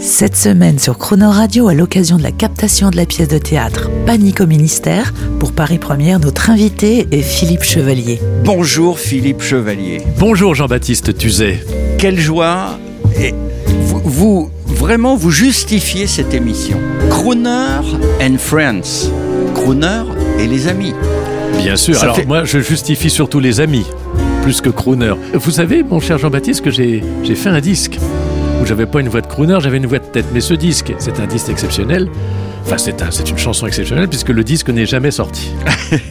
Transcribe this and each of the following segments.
Cette semaine sur Croner Radio, à l'occasion de la captation de la pièce de théâtre Panique au ministère, pour Paris Première, notre invité est Philippe Chevalier. Bonjour Philippe Chevalier. Bonjour Jean-Baptiste Tuzet. Quelle joie. Et vous, vous- vraiment vous justifiez cette émission. Crooner and Friends. Crooner et les amis. Bien sûr. Ça Alors fait- moi, je justifie surtout les amis, plus que crooner. Vous savez, mon cher Jean-Baptiste, que j'ai j'ai fait un disque où j'avais pas une voix de crooner, j'avais une voix de tête. Mais ce disque, c'est un disque exceptionnel. Enfin, c'est un- c'est une chanson exceptionnelle puisque le disque n'est jamais sorti.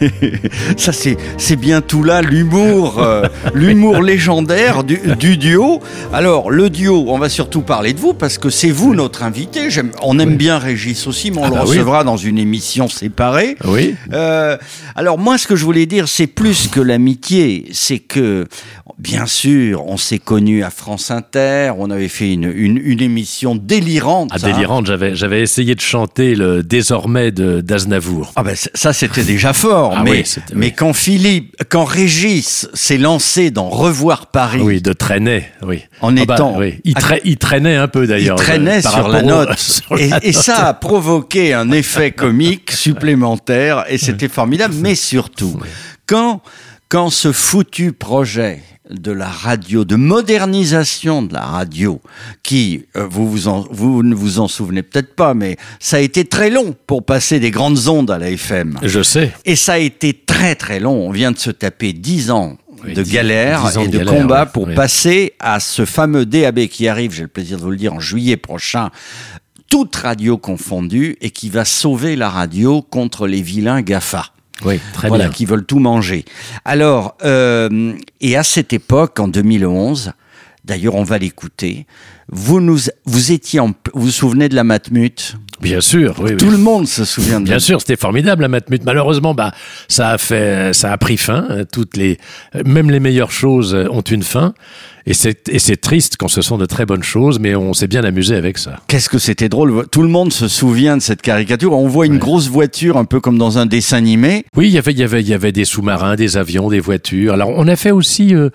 Ça c'est c'est bien tout là l'humour euh, l'humour légendaire du, du duo. Alors le duo, on va surtout parler de vous parce que c'est vous notre invité. J'aime- on aime Oui. bien Régis aussi, mais on Ah le bah oui. recevra dans une émission séparée. Oui. Euh, alors moi, ce que je voulais dire, c'est plus que l'amitié, c'est que, bien sûr, on s'est connus à France Inter, on avait fait une, une, une émission délirante. Hein. délirante, j'avais j'avais essayé de chanter le désormais de d'Aznavour. Ah ben ça c'était déjà fort, Ah mais, oui, mais oui. quand Philippe, quand Régis s'est lancé dans Revoir Paris, Oui, de traîner, oui. En Ah bah, étant- oui. il, tra- il traînait un peu il d'ailleurs. traînait euh, sur la note, sur et, la et note. ça a provoqué un effet comique supplémentaire, et c'était formidable. Mais surtout, quand quand ce foutu projet de la radio, de modernisation de la radio, qui, euh, vous, vous, en- vous ne vous en souvenez peut-être pas, mais ça a été très long pour passer des grandes ondes à la FM. Je sais. Et ça a été très très long. On vient de se taper 10 ans de dix- galère dix ans et de de galère, combat oui, pour passer à ce fameux DAB qui arrive, j'ai le plaisir de vous le dire, en juillet prochain, toute radio confondue, et qui va sauver la radio contre les vilains GAFA. Oui, très voilà, bien. qui veulent tout manger. Alors, euh, et à cette époque, en 2011, d'ailleurs on va l'écouter, vous nous, vous étiez en, vous vous souvenez de la Matmut? Bien sûr, oui, oui. Tout le monde se souvient de Bien sûr, c'était formidable la Matmut. Malheureusement, bah, ça a fait, ça a pris fin. Euh, Toutes les, même les meilleures choses euh, ont une fin. Et c'est, et c'est triste quand ce sont de très bonnes choses, mais on s'est bien amusé avec ça. Qu'est-ce que c'était drôle. Tout le monde se souvient de cette caricature. On voit une grosse voiture un peu comme dans un dessin animé. Oui, il y avait, il y avait, il y avait des sous-marins, des avions, des voitures. Alors, on a fait aussi euh,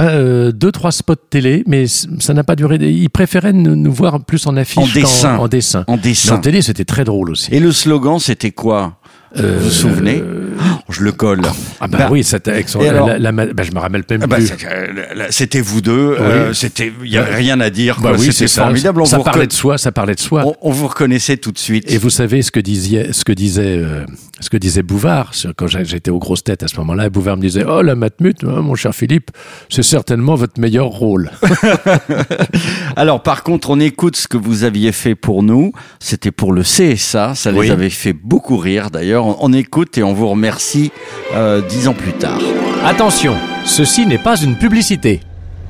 euh, deux, trois spots télé, mais ça n'a pas duré. Ils préféraient nous, nous voir plus en affiche En dessin. En dessin. En dessin. en télé, c'était très drôle aussi. Et le slogan, c'était quoi? Euh, Vous vous souvenez Oh, Je le colle. Ah bah, Bah, oui, c'était avec son- alors la- la- bah, je me rappelle même ah bah, plus. euh, c'était vous deux. euh, c'était, il y avait rien à dire. Bah oui, c'était c'est formidable. On ça parlait de soi, ça parlait de soi. on, on vous reconnaissait tout de suite. Et vous savez ce que disait, ce que disait, euh, ce que disait Bouvard quand j'étais aux grosses têtes à ce moment-là. Bouvard me disait Oh la matmut, hein, mon cher Philippe, c'est certainement votre meilleur rôle. Alors, par contre, on écoute ce que vous aviez fait pour nous. C'était pour le CSA. Ça les Oui. avait fait beaucoup rire. D'ailleurs, on, on écoute et on vous remercie euh, dix ans plus tard. Attention, ceci n'est pas une publicité.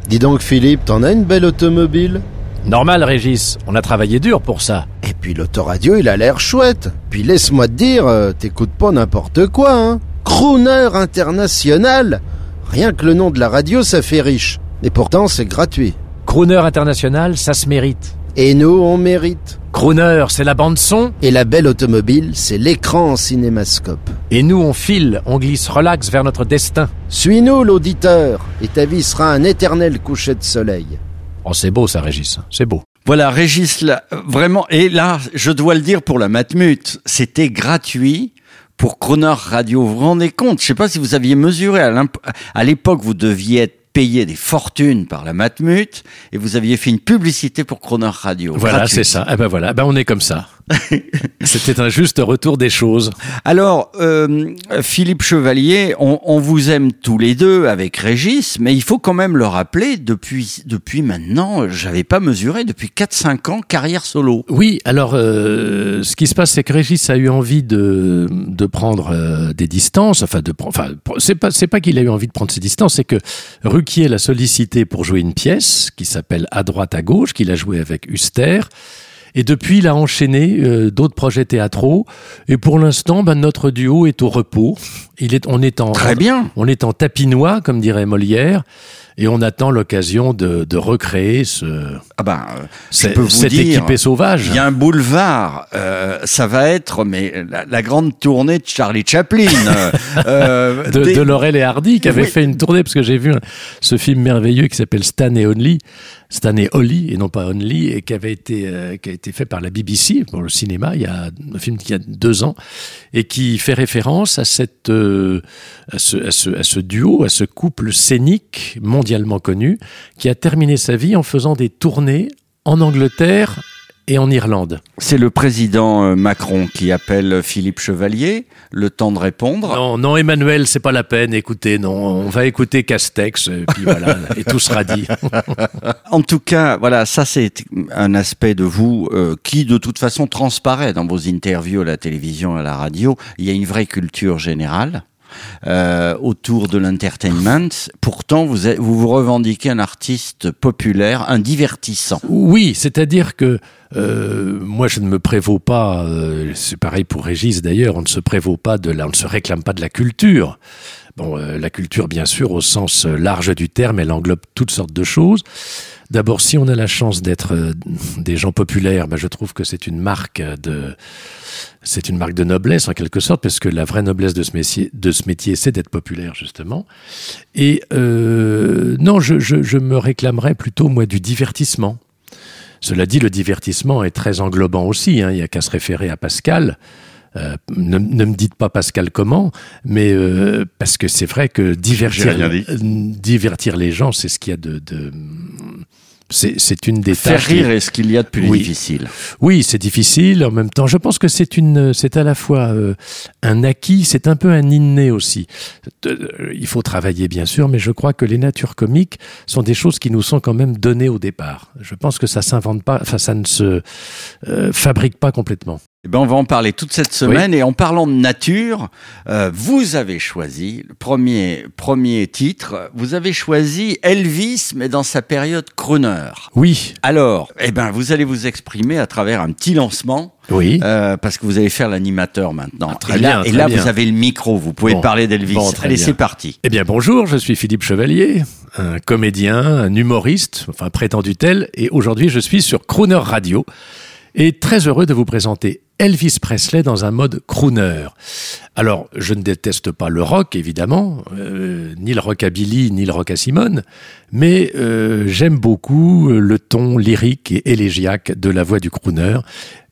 Dis donc Philippe, t'en as une belle automobile? Normal, Régis, on a travaillé dur pour ça. Et puis l'autoradio, il a l'air chouette. Puis laisse-moi te dire, euh, t'écoutes pas n'importe quoi, hein. Crooner international Rien que le nom de la radio, ça fait riche. Et pourtant, c'est gratuit. Crooner international, ça se mérite. Et nous, on mérite. Crooner, c'est la bande son, Et la belle automobile, c'est l'écran en cinémascope. et nous on file, on glisse relax vers notre destin. Suis-nous, l'auditeur, et ta vie sera un éternel coucher de soleil. Oh, c'est beau ça, Régis, c'est beau. Voilà, Régis, là, vraiment, et là, je dois le dire pour la Matmut, c'était gratuit pour Croner Radio. Vous vous rendez compte? Je sais pas si vous aviez mesuré, à l'époque, vous deviez être payé des fortunes par la Matmut, et vous aviez fait une publicité pour Croner Radio. Voilà, c'est ça. Eh ben voilà, ben on est comme ça. C'était un juste retour des choses. Alors, euh, Philippe Chevalier, on, on vous aime tous les deux avec Régis, mais il faut quand même le rappeler, depuis, depuis maintenant, j'avais pas mesuré, depuis 4-5 ans, carrière solo. Oui, alors euh, ce qui se passe, c'est que Régis a eu envie de, de prendre euh, des distances. Enfin, de, enfin, c'est pas pas qu'il a eu envie de prendre ses distances, c'est que Ruquier l'a sollicité pour jouer une pièce qui s'appelle À droite à gauche, qu'il a joué avec Huster. Et depuis, il a enchaîné euh, d'autres projets théâtraux. Et pour l'instant, ben, notre duo est au repos. Il est, on est en Très bien. on est en tapinois, comme dirait Molière, et on attend l'occasion de, de recréer ce, Ah ben, euh, je cette, peux vous cette dire, équipée sauvage. Il y a un boulevard, euh, ça va être mais la, la grande tournée de Charlie Chaplin. euh, de, des- de Laurel et Hardy qui avait Oui. fait une tournée parce que j'ai vu un- ce film merveilleux qui s'appelle Stan et Only Stan et Holly et non pas Only et qui avait été euh, qui a été fait par la BBC pour le cinéma il y a un film qui a deux ans et qui fait référence à cette euh, à, ce, à ce duo à ce couple scénique mondialement connu qui a terminé sa vie en faisant des tournées en Angleterre et en Irlande. C'est le président euh, Macron qui appelle Philippe Chevalier. Le temps de répondre. Non, non, Emmanuel, c'est pas la peine. Écoutez, non, on va écouter Castex, et puis voilà, et tout sera dit. En tout cas, voilà, ça c'est un aspect de vous euh, qui de toute façon transparaît dans vos interviews à la télévision et à la radio. Il y a une vraie culture générale. Euh, autour de l'entertainment. Pourtant, vous, vous revendiquez un artiste populaire, un divertissant. Oui, c'est-à-dire que euh, moi, je ne me prévaux pas. euh, c'est pareil pour Régis d'ailleurs. On ne se prévaut pas de la, on ne se réclame pas de la culture. Bon, euh, la culture, bien sûr, au sens euh, large du terme, elle englobe toutes sortes de choses. D'abord, si on a la chance d'être euh, des gens populaires, ben, je trouve que c'est une marque de, c'est une marque de noblesse en quelque sorte, parce que la vraie noblesse de ce métier, de ce métier, c'est d'être populaire justement. Et non, je me réclamerais plutôt moi du divertissement. Cela dit, le divertissement est très englobant aussi. Hein. Il n'y a qu'à se référer à Pascal. Euh, ne, ne me dites pas Pascal comment, mais euh, parce que c'est vrai que divertir, J'ai rien dit. euh, divertir les gens, c'est ce qu'il y a de, de c'est c'est une des Faire tâches qui- rire est ce qu'il y a de plus Oui. difficile. oui, c'est difficile. En même temps, je pense que c'est une, c'est à la fois euh, un acquis, c'est un peu un inné aussi. Euh, il faut travailler bien sûr, mais je crois que les natures comiques sont des choses qui nous sont quand même données au départ. Je pense que ça s'invente pas, enfin ça ne se euh, fabrique pas complètement. Eh ben, on va en parler toute cette semaine. Et en parlant de nature, euh, vous avez choisi le premier, premier titre. Vous avez choisi Elvis, mais dans sa période crooner. Oui, Alors, eh ben, vous allez vous exprimer à travers un petit lancement, oui. euh, parce que vous allez faire l'animateur maintenant. Ah, très et là, bien, et très là bien. vous avez le micro. Vous pouvez Bon. parler d'Elvis. Bon, allez, bien. c'est parti. Eh bien bonjour, je suis Philippe Chevalier, un comédien, un humoriste, enfin prétendu tel, et aujourd'hui je suis sur Crooner Radio, et très heureux de vous présenter Elvis Presley dans un mode crooner. Alors, je ne déteste pas le rock, évidemment, euh, ni le rockabilly, ni le rockassimone, mais euh, j'aime beaucoup le ton lyrique et élégiaque de la voix du crooner,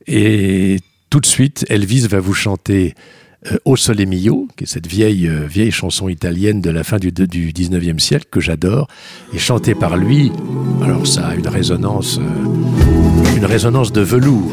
et tout de suite, Elvis va vous chanter euh, Au Sole Mio, qui est cette vieille, euh, vieille chanson italienne de la fin du, du 19e siècle que j'adore, et chantée par lui. Alors ça a une résonance, une résonance de velours.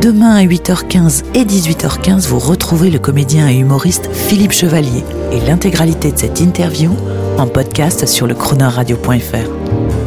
Demain à 8h15 et 18h15, vous retrouvez le comédien et humoriste Philippe Chevalier et l'intégralité de cette interview en podcast sur le chronoradio.fr.